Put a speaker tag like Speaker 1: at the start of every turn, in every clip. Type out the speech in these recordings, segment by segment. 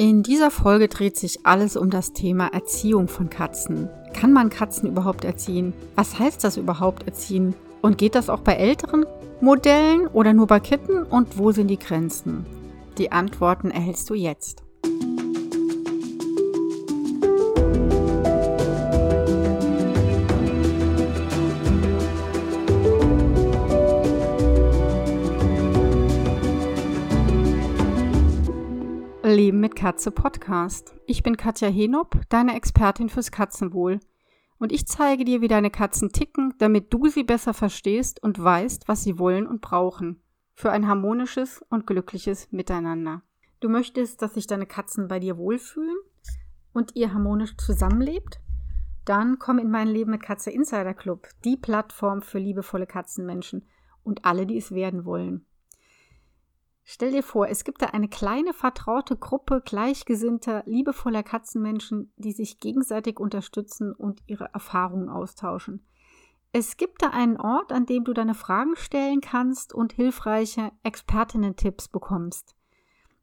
Speaker 1: In dieser Folge dreht sich alles um das Thema Erziehung von Katzen. Kann man Katzen überhaupt erziehen? Was heißt das überhaupt erziehen? Und geht das auch bei älteren Modellen oder nur bei Kitten? Und wo sind die Grenzen? Die Antworten erhältst du jetzt. Leben mit Katze Podcast. Ich bin Katja Henop, deine Expertin fürs Katzenwohl. Und ich zeige dir, wie deine Katzen ticken, damit du sie besser verstehst und weißt, was sie wollen und brauchen. Für ein harmonisches und glückliches Miteinander. Du möchtest, dass sich deine Katzen bei dir wohlfühlen und ihr harmonisch zusammenlebt? Dann komm in mein Leben mit Katze Insider Club, die Plattform für liebevolle Katzenmenschen und alle, die es werden wollen. Stell dir vor, es gibt da eine kleine vertraute Gruppe gleichgesinnter, liebevoller Katzenmenschen, die sich gegenseitig unterstützen und ihre Erfahrungen austauschen. Es gibt da einen Ort, an dem du deine Fragen stellen kannst und hilfreiche Expertinnen-Tipps bekommst.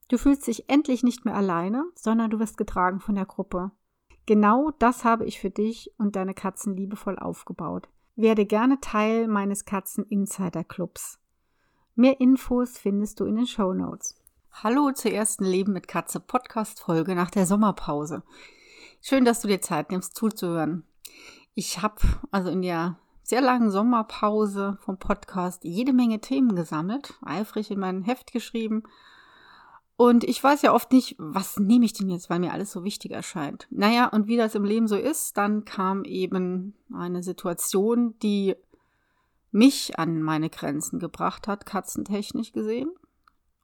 Speaker 1: Du fühlst dich endlich nicht mehr alleine, sondern du wirst getragen von der Gruppe. Genau das habe ich für dich und deine Katzen liebevoll aufgebaut. Werde gerne Teil meines Katzen Insider Clubs. Mehr Infos findest du in den Show Notes. Hallo zur ersten Leben mit Katze Podcast Folge nach der Sommerpause. Schön, dass du dir Zeit nimmst zuzuhören. Ich habe also in der sehr langen Sommerpause vom Podcast jede Menge Themen gesammelt, eifrig in mein Heft geschrieben. Und ich weiß ja oft nicht, was nehme ich denn jetzt, weil mir alles so wichtig erscheint. Naja, und wie das im Leben so ist, dann kam eben eine Situation, die mich an meine Grenzen gebracht hat, katzentechnisch gesehen.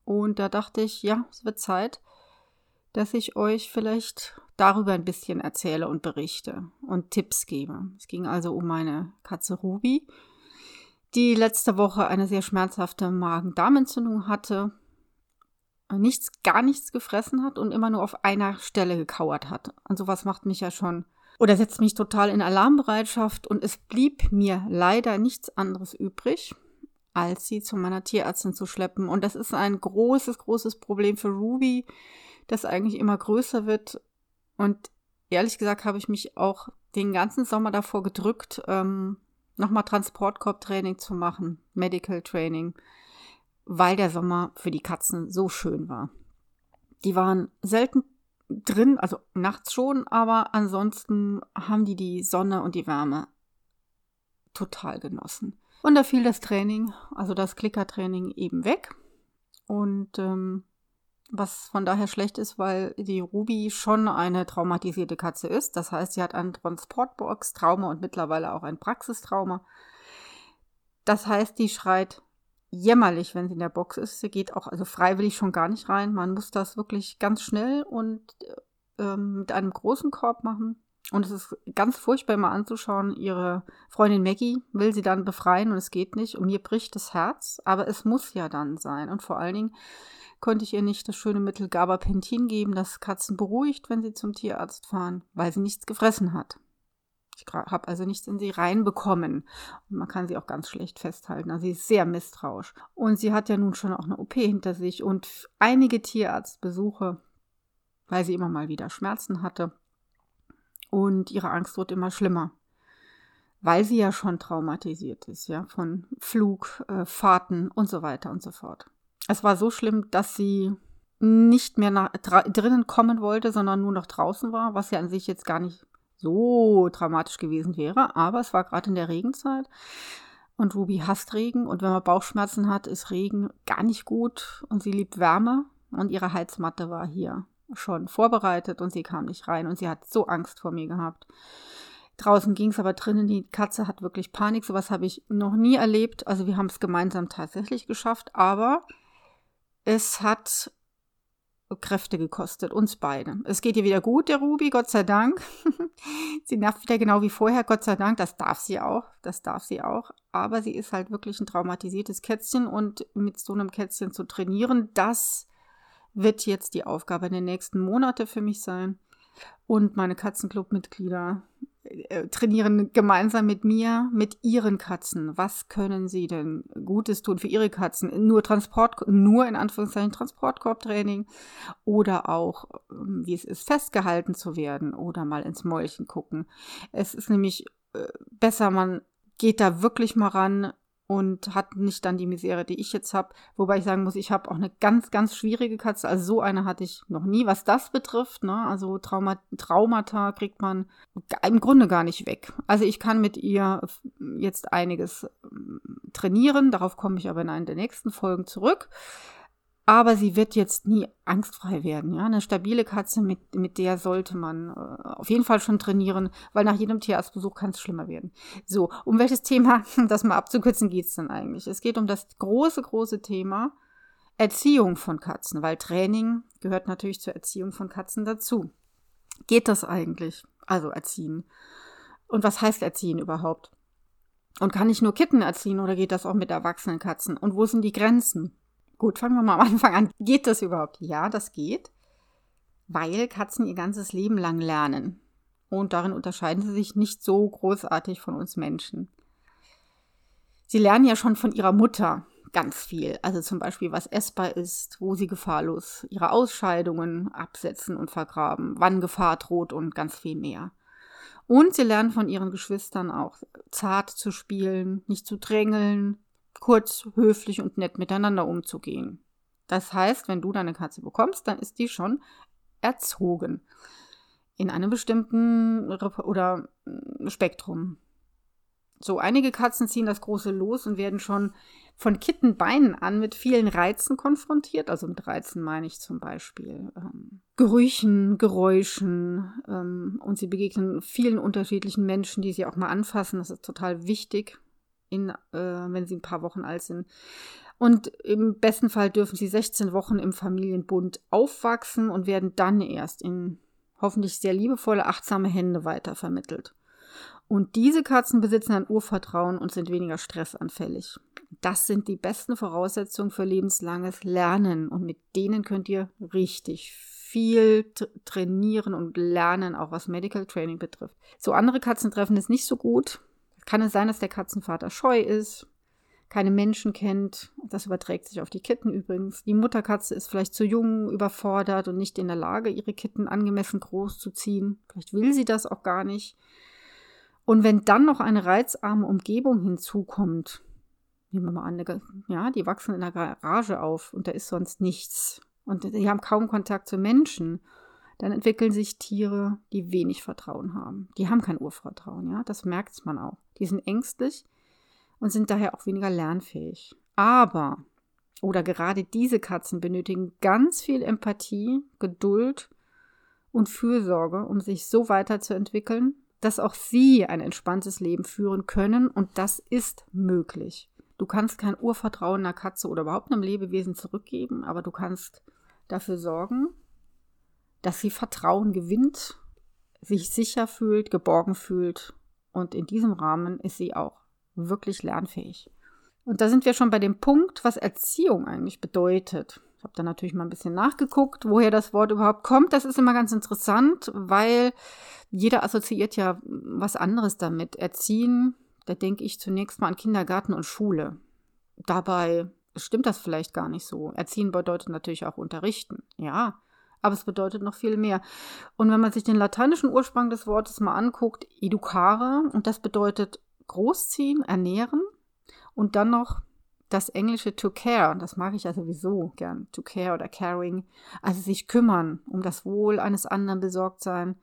Speaker 1: Und da dachte ich, ja, es wird Zeit, dass ich euch vielleicht darüber ein bisschen erzähle und berichte und Tipps gebe. Es ging also um meine Katze Ruby, die letzte Woche eine sehr schmerzhafte Magen-Darm-Entzündung hatte, nichts, gar nichts gefressen hat und immer nur auf einer Stelle gekauert hat. Und sowas macht mich ja schon oder setzt mich total in Alarmbereitschaft und es blieb mir leider nichts anderes übrig, als sie zu meiner Tierärztin zu schleppen. Und das ist ein großes, großes Problem für Ruby, das eigentlich immer größer wird. Und ehrlich gesagt habe ich mich auch den ganzen Sommer davor gedrückt, ähm, nochmal Transportkorb-Training zu machen, Medical Training, weil der Sommer für die Katzen so schön war. Die waren selten drin, also nachts schon, aber ansonsten haben die die Sonne und die Wärme total genossen. Und da fiel das Training, also das Klickertraining eben weg. Und ähm, was von daher schlecht ist, weil die Ruby schon eine traumatisierte Katze ist. Das heißt, sie hat ein Transportbox-Trauma und mittlerweile auch ein Praxistrauma. Das heißt, die schreit jämmerlich, wenn sie in der Box ist. Sie geht auch also freiwillig schon gar nicht rein. Man muss das wirklich ganz schnell und ähm, mit einem großen Korb machen. Und es ist ganz furchtbar mal anzuschauen. Ihre Freundin Maggie will sie dann befreien und es geht nicht. Und mir bricht das Herz. Aber es muss ja dann sein. Und vor allen Dingen konnte ich ihr nicht das schöne Mittel Gabapentin geben, das Katzen beruhigt, wenn sie zum Tierarzt fahren, weil sie nichts gefressen hat. Ich habe also nichts in sie reinbekommen. Und man kann sie auch ganz schlecht festhalten. Also sie ist sehr misstrauisch. Und sie hat ja nun schon auch eine OP hinter sich und einige Tierarztbesuche, weil sie immer mal wieder Schmerzen hatte. Und ihre Angst wird immer schlimmer. Weil sie ja schon traumatisiert ist, ja, von Flug, äh, und so weiter und so fort. Es war so schlimm, dass sie nicht mehr nach, drinnen kommen wollte, sondern nur noch draußen war, was ja an sich jetzt gar nicht so dramatisch gewesen wäre, aber es war gerade in der Regenzeit und Ruby hasst Regen und wenn man Bauchschmerzen hat, ist Regen gar nicht gut und sie liebt Wärme und ihre Heizmatte war hier schon vorbereitet und sie kam nicht rein und sie hat so Angst vor mir gehabt. Draußen ging es aber drinnen, die Katze hat wirklich Panik, sowas habe ich noch nie erlebt. Also wir haben es gemeinsam tatsächlich geschafft, aber es hat Kräfte gekostet, uns beide. Es geht ihr wieder gut, der Ruby, Gott sei Dank. sie nervt wieder genau wie vorher, Gott sei Dank. Das darf sie auch, das darf sie auch. Aber sie ist halt wirklich ein traumatisiertes Kätzchen und mit so einem Kätzchen zu trainieren, das wird jetzt die Aufgabe den nächsten Monaten für mich sein. Und meine Katzenclub-Mitglieder äh, trainieren gemeinsam mit mir, mit ihren Katzen. Was können sie denn Gutes tun für ihre Katzen? Nur Transport, nur in Anführungszeichen Transportkorbtraining oder auch, ähm, wie es ist, festgehalten zu werden oder mal ins Mäulchen gucken. Es ist nämlich äh, besser, man geht da wirklich mal ran, und hat nicht dann die Misere, die ich jetzt habe. Wobei ich sagen muss, ich habe auch eine ganz, ganz schwierige Katze. Also so eine hatte ich noch nie, was das betrifft. Ne? Also Trauma, Traumata kriegt man im Grunde gar nicht weg. Also ich kann mit ihr jetzt einiges ähm, trainieren. Darauf komme ich aber in einer der nächsten Folgen zurück aber sie wird jetzt nie angstfrei werden. Ja, eine stabile Katze, mit, mit der sollte man äh, auf jeden Fall schon trainieren, weil nach jedem Tierarztbesuch kann es schlimmer werden. So, um welches Thema, das mal abzukürzen, geht es denn eigentlich? Es geht um das große, große Thema Erziehung von Katzen, weil Training gehört natürlich zur Erziehung von Katzen dazu. Geht das eigentlich? Also erziehen. Und was heißt erziehen überhaupt? Und kann ich nur Kitten erziehen oder geht das auch mit erwachsenen Katzen? Und wo sind die Grenzen? Gut, fangen wir mal am Anfang an. Geht das überhaupt? Ja, das geht, weil Katzen ihr ganzes Leben lang lernen. Und darin unterscheiden sie sich nicht so großartig von uns Menschen. Sie lernen ja schon von ihrer Mutter ganz viel. Also zum Beispiel, was essbar ist, wo sie gefahrlos ihre Ausscheidungen absetzen und vergraben, wann Gefahr droht und ganz viel mehr. Und sie lernen von ihren Geschwistern auch zart zu spielen, nicht zu drängeln, kurz, höflich und nett miteinander umzugehen. Das heißt, wenn du deine Katze bekommst, dann ist die schon erzogen. In einem bestimmten oder mm, Spektrum. So, einige Katzen ziehen das große Los und werden schon von Kittenbeinen an mit vielen Reizen konfrontiert. Also mit Reizen meine ich zum Beispiel ähm, Gerüchen, Geräuschen ähm, und sie begegnen vielen unterschiedlichen Menschen, die sie auch mal anfassen. Das ist total wichtig in, äh, wenn sie ein paar Wochen alt sind. Und im besten Fall dürfen sie 16 Wochen im Familienbund aufwachsen und werden dann erst in hoffentlich sehr liebevolle, achtsame Hände weitervermittelt. Und diese Katzen besitzen ein Urvertrauen und sind weniger stressanfällig. Das sind die besten Voraussetzungen für lebenslanges Lernen und mit denen könnt ihr richtig viel trainieren und lernen, auch was Medical Training betrifft. So andere Katzen treffen es nicht so gut. Kann es sein, dass der Katzenvater scheu ist, keine Menschen kennt? Das überträgt sich auf die Kitten übrigens. Die Mutterkatze ist vielleicht zu jung, überfordert und nicht in der Lage, ihre Kitten angemessen groß zu ziehen. Vielleicht will sie das auch gar nicht. Und wenn dann noch eine reizarme Umgebung hinzukommt, nehmen wir mal an, ja, die wachsen in der Garage auf und da ist sonst nichts. Und die haben kaum Kontakt zu Menschen dann entwickeln sich Tiere, die wenig Vertrauen haben. Die haben kein Urvertrauen, ja, das merkt man auch. Die sind ängstlich und sind daher auch weniger lernfähig. Aber, oder gerade diese Katzen benötigen ganz viel Empathie, Geduld und Fürsorge, um sich so weiterzuentwickeln, dass auch sie ein entspanntes Leben führen können und das ist möglich. Du kannst kein Urvertrauen einer Katze oder überhaupt einem Lebewesen zurückgeben, aber du kannst dafür sorgen, dass sie Vertrauen gewinnt, sich sicher fühlt, geborgen fühlt. Und in diesem Rahmen ist sie auch wirklich lernfähig. Und da sind wir schon bei dem Punkt, was Erziehung eigentlich bedeutet. Ich habe da natürlich mal ein bisschen nachgeguckt, woher das Wort überhaupt kommt. Das ist immer ganz interessant, weil jeder assoziiert ja was anderes damit. Erziehen, da denke ich zunächst mal an Kindergarten und Schule. Dabei stimmt das vielleicht gar nicht so. Erziehen bedeutet natürlich auch unterrichten. Ja, aber es bedeutet noch viel mehr. Und wenn man sich den lateinischen Ursprung des Wortes mal anguckt, educare, und das bedeutet großziehen, ernähren, und dann noch das englische to care, das mag ich ja sowieso gern, to care oder caring, also sich kümmern, um das Wohl eines anderen besorgt sein.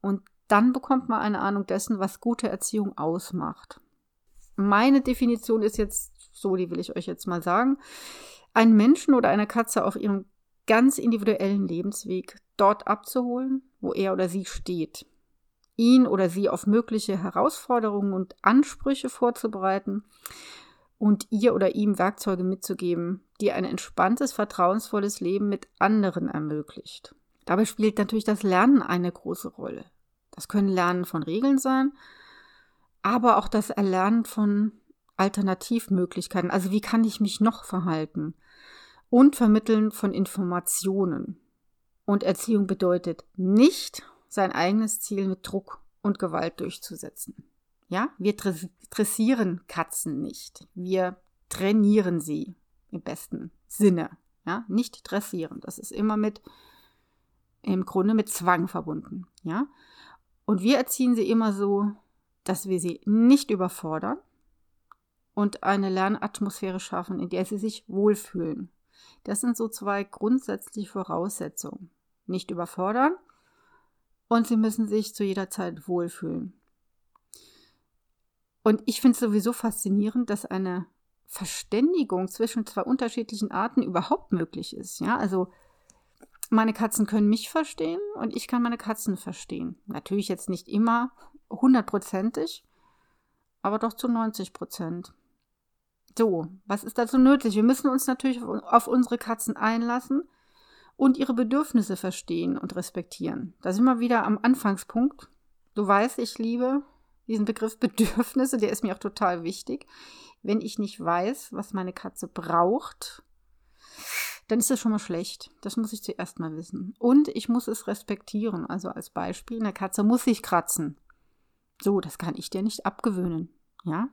Speaker 1: Und dann bekommt man eine Ahnung dessen, was gute Erziehung ausmacht. Meine Definition ist jetzt so, die will ich euch jetzt mal sagen. Ein Menschen oder eine Katze auf ihrem ganz individuellen Lebensweg dort abzuholen, wo er oder sie steht. Ihn oder sie auf mögliche Herausforderungen und Ansprüche vorzubereiten und ihr oder ihm Werkzeuge mitzugeben, die ein entspanntes, vertrauensvolles Leben mit anderen ermöglicht. Dabei spielt natürlich das Lernen eine große Rolle. Das können Lernen von Regeln sein, aber auch das Erlernen von Alternativmöglichkeiten. Also wie kann ich mich noch verhalten? Und Vermitteln von Informationen. Und Erziehung bedeutet nicht, sein eigenes Ziel mit Druck und Gewalt durchzusetzen. Ja, wir dressieren Katzen nicht. Wir trainieren sie im besten Sinne. Ja, nicht dressieren. Das ist immer mit, im Grunde mit Zwang verbunden. Ja, und wir erziehen sie immer so, dass wir sie nicht überfordern und eine Lernatmosphäre schaffen, in der sie sich wohlfühlen. Das sind so zwei grundsätzliche Voraussetzungen. Nicht überfordern und sie müssen sich zu jeder Zeit wohlfühlen. Und ich finde es sowieso faszinierend, dass eine Verständigung zwischen zwei unterschiedlichen Arten überhaupt möglich ist. Ja, also meine Katzen können mich verstehen und ich kann meine Katzen verstehen. Natürlich jetzt nicht immer hundertprozentig, aber doch zu 90 Prozent. So, was ist dazu nötig? Wir müssen uns natürlich auf unsere Katzen einlassen und ihre Bedürfnisse verstehen und respektieren. Da sind wir wieder am Anfangspunkt. Du weißt, ich liebe diesen Begriff Bedürfnisse, der ist mir auch total wichtig. Wenn ich nicht weiß, was meine Katze braucht, dann ist das schon mal schlecht. Das muss ich zuerst mal wissen. Und ich muss es respektieren. Also als Beispiel, eine Katze muss sich kratzen. So, das kann ich dir nicht abgewöhnen. Ja?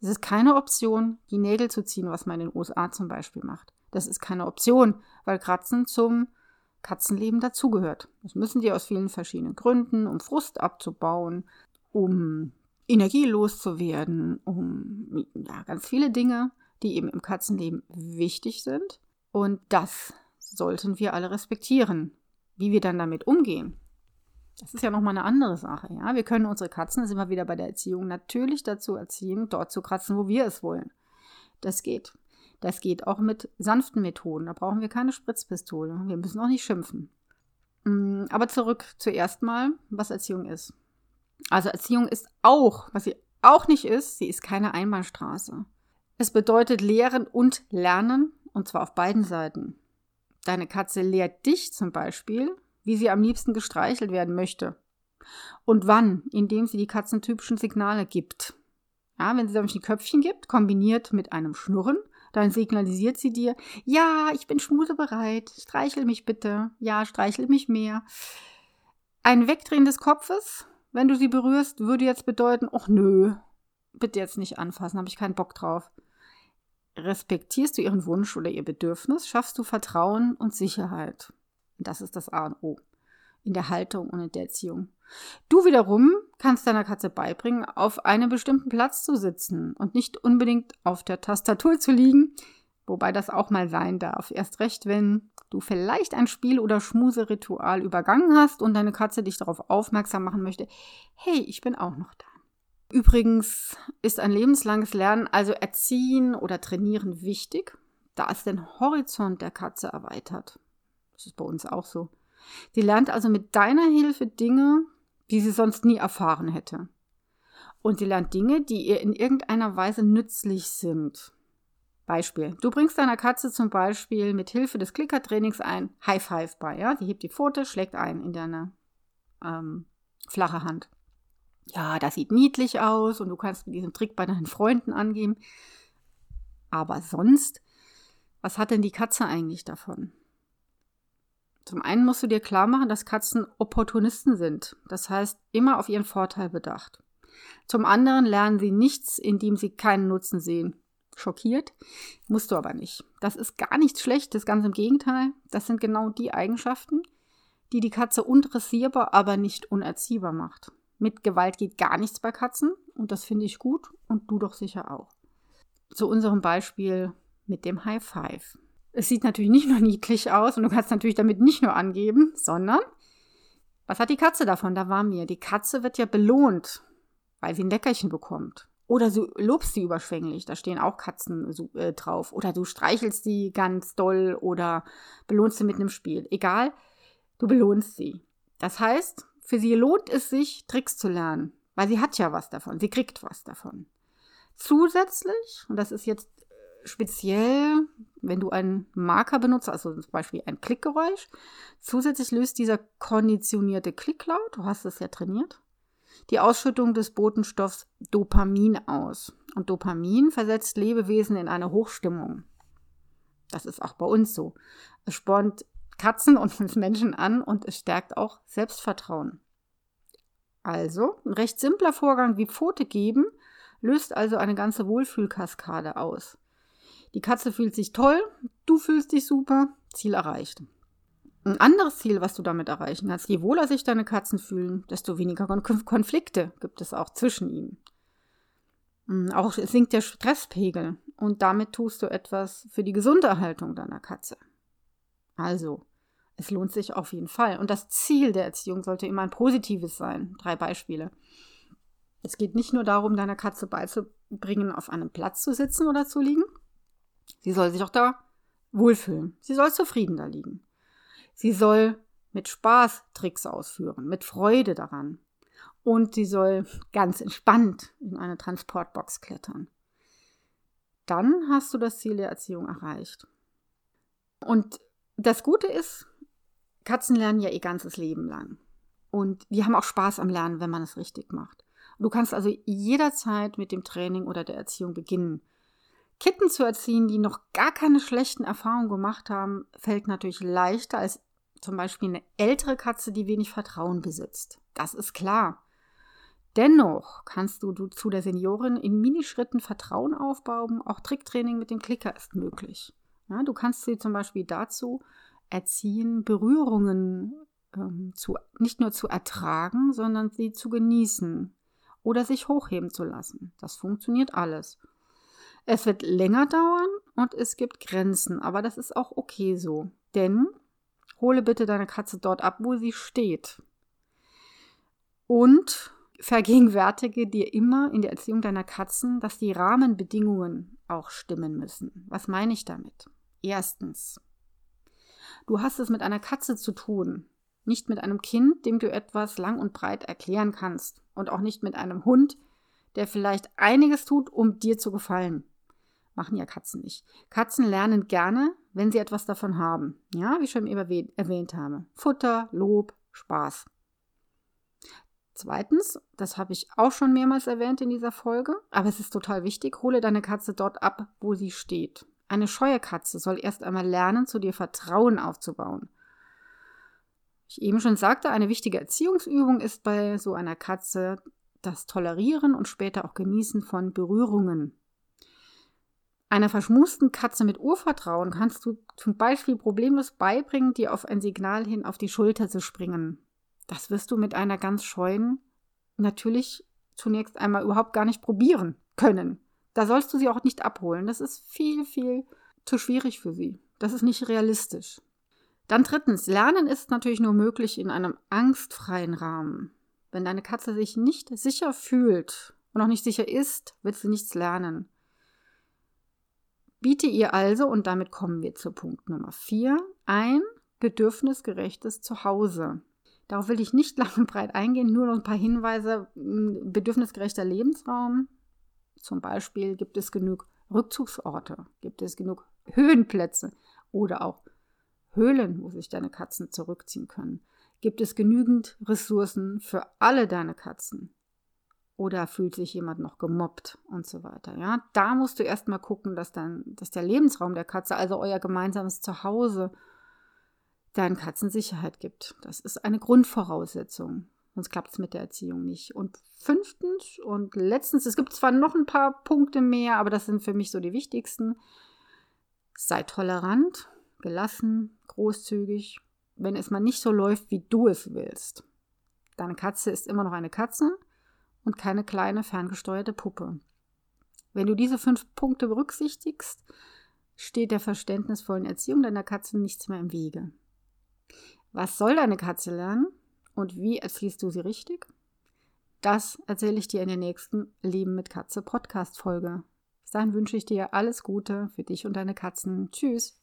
Speaker 1: Es ist keine Option, die Nägel zu ziehen, was man in den USA zum Beispiel macht. Das ist keine Option, weil Kratzen zum Katzenleben dazugehört. Das müssen die aus vielen verschiedenen Gründen, um Frust abzubauen, um Energie loszuwerden, um ja, ganz viele Dinge, die eben im Katzenleben wichtig sind. Und das sollten wir alle respektieren. Wie wir dann damit umgehen, das ist ja nochmal eine andere Sache. Ja? Wir können unsere Katzen, das sind wir wieder bei der Erziehung, natürlich dazu erziehen, dort zu kratzen, wo wir es wollen. Das geht. Das geht auch mit sanften Methoden. Da brauchen wir keine Spritzpistole. Wir müssen auch nicht schimpfen. Mm, aber zurück zuerst mal, was Erziehung ist. Also Erziehung ist auch, was sie auch nicht ist, sie ist keine Einbahnstraße. Es bedeutet Lehren und Lernen und zwar auf beiden Seiten. Deine Katze lehrt dich zum Beispiel, wie sie am liebsten gestreichelt werden möchte. Und wann, indem sie die katzentypischen Signale gibt. Ja, wenn sie nämlich ein Köpfchen gibt, kombiniert mit einem Schnurren, dann signalisiert sie dir, ja, ich bin schmusebereit, streichel mich bitte, ja, streichel mich mehr. Ein Wegdrehen des Kopfes, wenn du sie berührst, würde jetzt bedeuten, ach nö, bitte jetzt nicht anfassen, habe ich keinen Bock drauf. Respektierst du ihren Wunsch oder ihr Bedürfnis, schaffst du Vertrauen und Sicherheit. Das ist das A und O in der Haltung und in der Erziehung. Du wiederum kannst deiner Katze beibringen, auf einem bestimmten Platz zu sitzen und nicht unbedingt auf der Tastatur zu liegen, wobei das auch mal sein darf. Erst recht, wenn du vielleicht ein Spiel- oder Schmuseritual übergangen hast und deine Katze dich darauf aufmerksam machen möchte, hey, ich bin auch noch da. Übrigens ist ein lebenslanges Lernen, also Erziehen oder Trainieren wichtig, da es den Horizont der Katze erweitert. Das ist bei uns auch so. Sie lernt also mit deiner Hilfe Dinge, die sie sonst nie erfahren hätte. Und sie lernt Dinge, die ihr in irgendeiner Weise nützlich sind. Beispiel. Du bringst deiner Katze zum Beispiel mit Hilfe des Klickertrainings ein High Five bei. Ja? Sie hebt die Pfote, schlägt ein in deine ähm, flache Hand ja, das sieht niedlich aus und du kannst mit diesem Trick bei deinen Freunden angeben. Aber sonst, was hat denn die Katze eigentlich davon? Zum einen musst du dir klar machen, dass Katzen Opportunisten sind. Das heißt, immer auf ihren Vorteil bedacht. Zum anderen lernen sie nichts, indem sie keinen Nutzen sehen. Schockiert? Musst du aber nicht. Das ist gar nichts Schlechtes, ganz im Gegenteil. Das sind genau die Eigenschaften, die die Katze undressierbar, aber nicht unerziehbar macht. Mit Gewalt geht gar nichts bei Katzen und das finde ich gut und du doch sicher auch. Zu unserem Beispiel mit dem High Five. Es sieht natürlich nicht nur niedlich aus und du kannst natürlich damit nicht nur angeben, sondern was hat die Katze davon? Da war mir. Die Katze wird ja belohnt, weil sie ein Leckerchen bekommt. Oder du lobst sie überschwänglich, da stehen auch Katzen äh, drauf. Oder du streichelst sie ganz doll oder belohnst sie mit einem Spiel. Egal, du belohnst sie. Das heißt, für sie lohnt es sich, Tricks zu lernen, weil sie hat ja was davon, sie kriegt was davon. Zusätzlich, und das ist jetzt speziell, wenn du einen Marker benutzt, also zum Beispiel ein Klickgeräusch, zusätzlich löst dieser konditionierte Klicklaut, du hast es ja trainiert, die Ausschüttung des Botenstoffs Dopamin aus. Und Dopamin versetzt Lebewesen in eine Hochstimmung. Das ist auch bei uns so. Es spornt Katzen und uns Menschen an und es stärkt auch Selbstvertrauen. Also, ein recht simpler Vorgang wie Pfote geben löst also eine ganze Wohlfühlkaskade aus. Die Katze fühlt sich toll, du fühlst dich super, Ziel erreicht. Ein anderes Ziel, was du damit erreichen kannst, je wohler sich deine Katzen fühlen, desto weniger Konflikte gibt es auch zwischen ihnen. Hm, auch sinkt der Stresspegel und damit tust du etwas für die gesunde Erhaltung deiner Katze. Also, es lohnt sich auf jeden Fall. Und das Ziel der Erziehung sollte immer ein positives sein. Drei Beispiele. Es geht nicht nur darum, deiner Katze beizubringen, auf einem Platz zu sitzen oder zu liegen. Sie soll sich auch da wohlfühlen. Sie soll zufrieden da liegen. Sie soll mit Spaß Tricks ausführen, mit Freude daran. Und sie soll ganz entspannt in eine Transportbox klettern. Dann hast du das Ziel der Erziehung erreicht. Und das Gute ist, Katzen lernen ja ihr ganzes Leben lang. Und die haben auch Spaß am Lernen, wenn man es richtig macht. Du kannst also jederzeit mit dem Training oder der Erziehung beginnen. Kitten zu erziehen, die noch gar keine schlechten Erfahrungen gemacht haben, fällt natürlich leichter als zum Beispiel eine ältere Katze, die wenig Vertrauen besitzt. Das ist klar. Dennoch kannst du, du zu der Seniorin in Minischritten Vertrauen aufbauen. Auch Tricktraining mit dem Klicker ist möglich. Ja, du kannst sie zum Beispiel dazu erziehen, Berührungen ähm, zu, nicht nur zu ertragen, sondern sie zu genießen oder sich hochheben zu lassen. Das funktioniert alles. Es wird länger dauern und es gibt Grenzen, aber das ist auch okay so. Denn hole bitte deine Katze dort ab, wo sie steht. Und vergegenwärtige dir immer in der Erziehung deiner Katzen, dass die Rahmenbedingungen auch stimmen müssen. Was meine ich damit? Erstens, Du hast es mit einer Katze zu tun, nicht mit einem Kind, dem du etwas lang und breit erklären kannst, und auch nicht mit einem Hund, der vielleicht einiges tut, um dir zu gefallen. Machen ja Katzen nicht. Katzen lernen gerne, wenn sie etwas davon haben. Ja, wie ich schon eben erwähnt habe. Futter, Lob, Spaß. Zweitens, das habe ich auch schon mehrmals erwähnt in dieser Folge, aber es ist total wichtig, hole deine Katze dort ab, wo sie steht. Eine scheue Katze soll erst einmal lernen, zu dir Vertrauen aufzubauen. Ich eben schon sagte, eine wichtige Erziehungsübung ist bei so einer Katze das Tolerieren und später auch Genießen von Berührungen. Einer verschmusten Katze mit Urvertrauen kannst du zum Beispiel problemlos beibringen, dir auf ein Signal hin auf die Schulter zu springen. Das wirst du mit einer ganz scheuen natürlich zunächst einmal überhaupt gar nicht probieren können. Da sollst du sie auch nicht abholen. Das ist viel, viel zu schwierig für sie. Das ist nicht realistisch. Dann drittens, Lernen ist natürlich nur möglich in einem angstfreien Rahmen. Wenn deine Katze sich nicht sicher fühlt und auch nicht sicher ist, wird sie nichts lernen. Biete ihr also, und damit kommen wir zu Punkt Nummer vier, ein bedürfnisgerechtes Zuhause. Darauf will ich nicht lang und breit eingehen, nur noch ein paar Hinweise. Bedürfnisgerechter Lebensraum, zum Beispiel gibt es genug Rückzugsorte, gibt es genug Höhenplätze oder auch Höhlen, wo sich deine Katzen zurückziehen können. Gibt es genügend Ressourcen für alle deine Katzen? Oder fühlt sich jemand noch gemobbt und so weiter? Ja, da musst du erstmal gucken, dass, dann, dass der Lebensraum der Katze, also euer gemeinsames Zuhause, deinen Katzen Sicherheit gibt. Das ist eine Grundvoraussetzung. Sonst klappt es mit der Erziehung nicht. Und fünftens und letztens, es gibt zwar noch ein paar Punkte mehr, aber das sind für mich so die wichtigsten. Sei tolerant, gelassen, großzügig, wenn es mal nicht so läuft, wie du es willst. Deine Katze ist immer noch eine Katze und keine kleine ferngesteuerte Puppe. Wenn du diese fünf Punkte berücksichtigst, steht der verständnisvollen Erziehung deiner Katze nichts mehr im Wege. Was soll deine Katze lernen? Und wie erziehst du sie richtig? Das erzähle ich dir in der nächsten Leben mit Katze Podcast Folge. Bis dahin wünsche ich dir alles Gute für dich und deine Katzen. Tschüss.